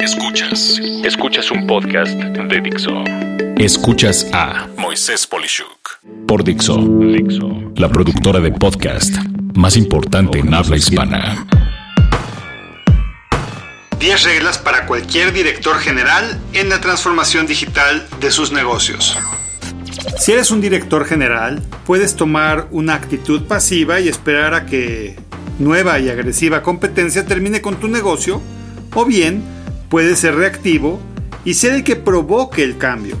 Escuchas. Escuchas un podcast de Dixo. Escuchas a Moisés Polishuk. por Dixo, Dixo. la productora de podcast más importante en habla hispana. 10 reglas para cualquier director general en la transformación digital de sus negocios. Si eres un director general, puedes tomar una actitud pasiva y esperar a que nueva y agresiva competencia termine con tu negocio, o bien puedes ser reactivo y ser el que provoque el cambio.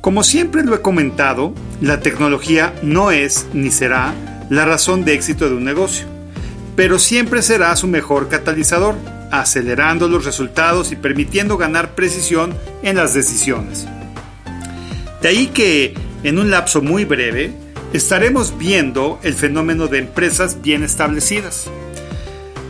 Como siempre lo he comentado, la tecnología no es ni será la razón de éxito de un negocio, pero siempre será su mejor catalizador, acelerando los resultados y permitiendo ganar precisión en las decisiones. De ahí que, en un lapso muy breve, estaremos viendo el fenómeno de empresas bien establecidas,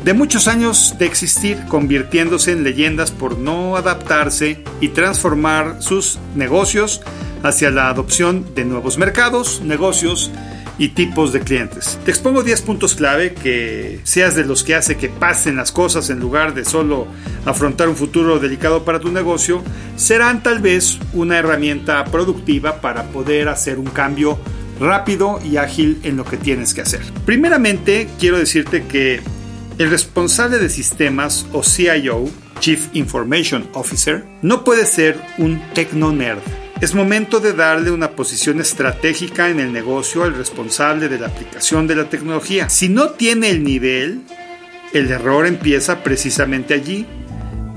de muchos años de existir, convirtiéndose en leyendas por no adaptarse y transformar sus negocios hacia la adopción de nuevos mercados, negocios y tipos de clientes. Te expongo 10 puntos clave que seas de los que hace que pasen las cosas en lugar de solo afrontar un futuro delicado para tu negocio, serán tal vez una herramienta productiva para poder hacer un cambio rápido y ágil en lo que tienes que hacer. Primeramente, quiero decirte que el responsable de sistemas o CIO, Chief Information Officer, no puede ser un techno nerd. Es momento de darle una posición estratégica en el negocio al responsable de la aplicación de la tecnología. Si no tiene el nivel, el error empieza precisamente allí,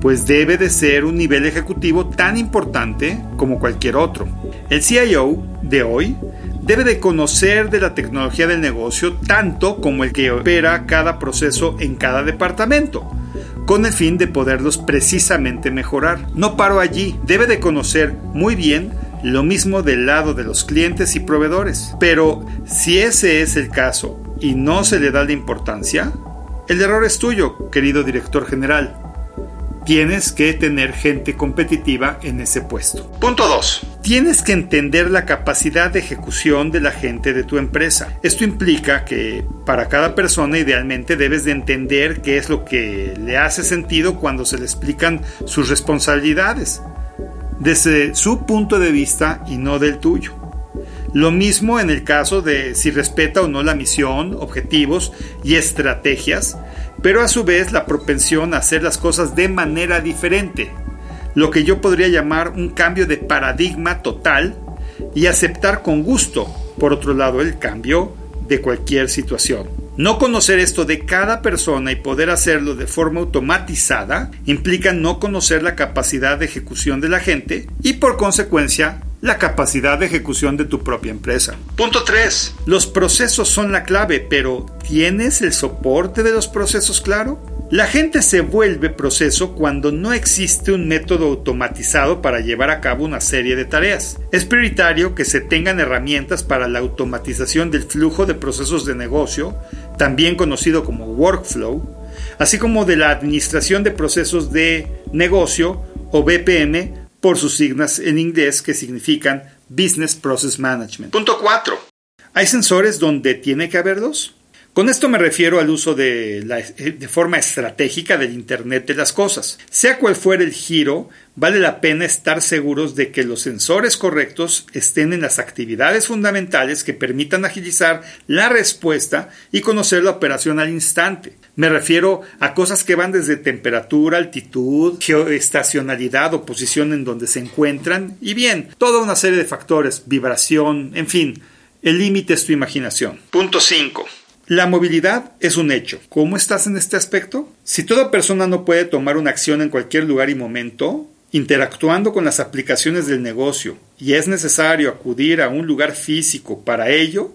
pues debe de ser un nivel ejecutivo tan importante como cualquier otro. El CIO de hoy debe de conocer de la tecnología del negocio tanto como el que opera cada proceso en cada departamento, con el fin de poderlos precisamente mejorar. No paro allí, debe de conocer muy bien lo mismo del lado de los clientes y proveedores. Pero si ese es el caso y no se le da la importancia, el error es tuyo, querido director general. Tienes que tener gente competitiva en ese puesto. Punto 2. Tienes que entender la capacidad de ejecución de la gente de tu empresa. Esto implica que para cada persona idealmente debes de entender qué es lo que le hace sentido cuando se le explican sus responsabilidades, desde su punto de vista y no del tuyo. Lo mismo en el caso de si respeta o no la misión, objetivos y estrategias, pero a su vez la propensión a hacer las cosas de manera diferente, lo que yo podría llamar un cambio de paradigma total y aceptar con gusto, por otro lado, el cambio de cualquier situación. No conocer esto de cada persona y poder hacerlo de forma automatizada implica no conocer la capacidad de ejecución de la gente y por consecuencia la capacidad de ejecución de tu propia empresa. Punto 3. Los procesos son la clave, pero ¿tienes el soporte de los procesos claro? La gente se vuelve proceso cuando no existe un método automatizado para llevar a cabo una serie de tareas. Es prioritario que se tengan herramientas para la automatización del flujo de procesos de negocio, también conocido como workflow, así como de la administración de procesos de negocio o BPM por sus siglas en inglés que significan Business Process Management. Punto 4. ¿Hay sensores donde tiene que haberlos? Con esto me refiero al uso de, la, de, forma estratégica del Internet de las Cosas. Sea cual fuera el giro, vale la pena estar seguros de que los sensores correctos estén en las actividades fundamentales que permitan agilizar la respuesta y conocer la operación al instante. Me refiero a cosas que van desde temperatura, altitud, geoestacionalidad o posición en donde se encuentran y bien, toda una serie de factores, vibración, en fin, el límite es tu imaginación. Punto 5. La movilidad es un hecho. ¿Cómo estás en este aspecto? Si toda persona no puede tomar una acción en cualquier lugar y momento, interactuando con las aplicaciones del negocio, y es necesario acudir a un lugar físico para ello,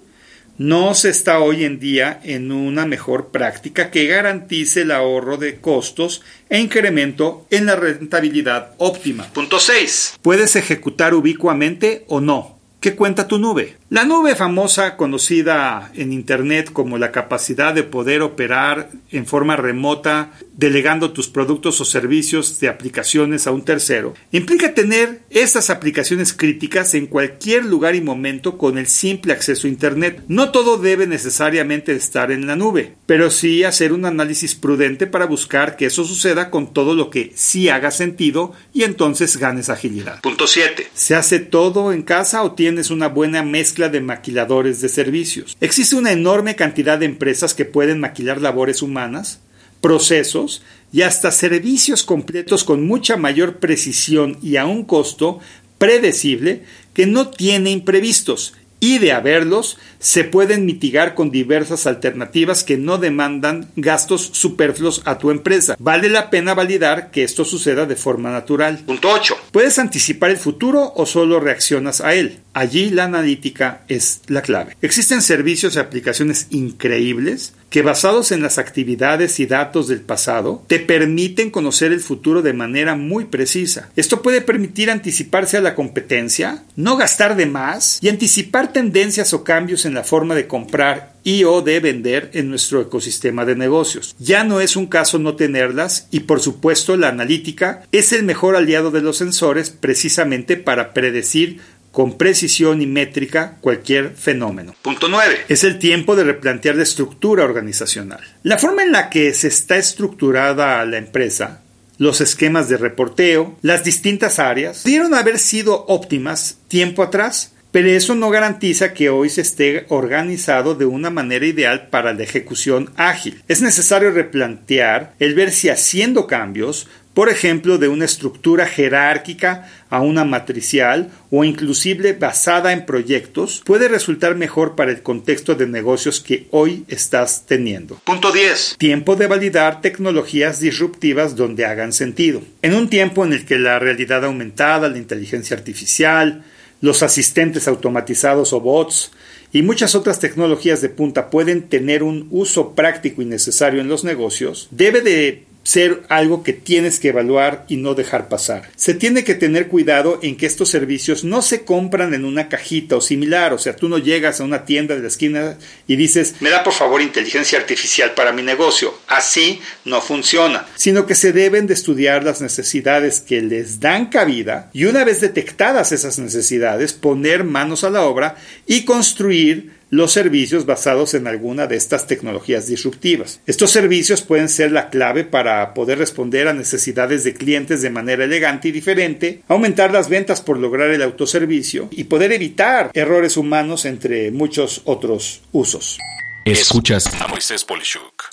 no se está hoy en día en una mejor práctica que garantice el ahorro de costos e incremento en la rentabilidad óptima. Punto 6. ¿Puedes ejecutar ubicuamente o no? ¿Qué cuenta tu nube? La nube famosa, conocida en Internet como la capacidad de poder operar en forma remota, delegando tus productos o servicios de aplicaciones a un tercero, implica tener estas aplicaciones críticas en cualquier lugar y momento con el simple acceso a Internet. No todo debe necesariamente estar en la nube, pero sí hacer un análisis prudente para buscar que eso suceda con todo lo que sí haga sentido y entonces ganes agilidad. Punto 7. ¿Se hace todo en casa o tienes una buena mezcla de maquiladores de servicios. Existe una enorme cantidad de empresas que pueden maquilar labores humanas, procesos y hasta servicios completos con mucha mayor precisión y a un costo predecible que no tiene imprevistos y de haberlos, se pueden mitigar con diversas alternativas que no demandan gastos superfluos a tu empresa. Vale la pena validar que esto suceda de forma natural. Punto 8. ¿Puedes anticipar el futuro o solo reaccionas a él? Allí la analítica es la clave. Existen servicios y aplicaciones increíbles que basados en las actividades y datos del pasado te permiten conocer el futuro de manera muy precisa. Esto puede permitir anticiparse a la competencia, no gastar de más y anticipar tendencias o cambios en la forma de comprar y o de vender en nuestro ecosistema de negocios. Ya no es un caso no tenerlas y por supuesto la analítica es el mejor aliado de los sensores precisamente para predecir con precisión y métrica cualquier fenómeno. Punto 9. Es el tiempo de replantear la estructura organizacional. La forma en la que se está estructurada la empresa, los esquemas de reporteo, las distintas áreas, pudieron haber sido óptimas tiempo atrás, pero eso no garantiza que hoy se esté organizado de una manera ideal para la ejecución ágil. Es necesario replantear el ver si haciendo cambios por ejemplo, de una estructura jerárquica a una matricial o inclusive basada en proyectos, puede resultar mejor para el contexto de negocios que hoy estás teniendo. Punto 10. Tiempo de validar tecnologías disruptivas donde hagan sentido. En un tiempo en el que la realidad aumentada, la inteligencia artificial, los asistentes automatizados o bots y muchas otras tecnologías de punta pueden tener un uso práctico y necesario en los negocios, debe de ser algo que tienes que evaluar y no dejar pasar. Se tiene que tener cuidado en que estos servicios no se compran en una cajita o similar, o sea, tú no llegas a una tienda de la esquina y dices, me da por favor inteligencia artificial para mi negocio. Así no funciona. Sino que se deben de estudiar las necesidades que les dan cabida y una vez detectadas esas necesidades, poner manos a la obra y construir los servicios basados en alguna de estas tecnologías disruptivas. Estos servicios pueden ser la clave para poder responder a necesidades de clientes de manera elegante y diferente, aumentar las ventas por lograr el autoservicio y poder evitar errores humanos entre muchos otros usos. Escuchas a Moisés Polishuk.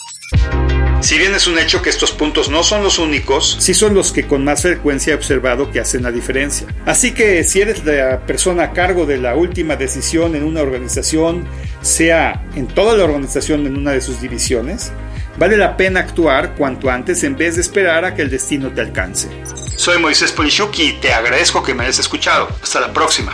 Si bien es un hecho que estos puntos no son los únicos, sí son los que con más frecuencia he observado que hacen la diferencia. Así que si eres la persona a cargo de la última decisión en una organización, sea en toda la organización en una de sus divisiones, vale la pena actuar cuanto antes en vez de esperar a que el destino te alcance. Soy Moisés Polishuk y te agradezco que me hayas escuchado. Hasta la próxima.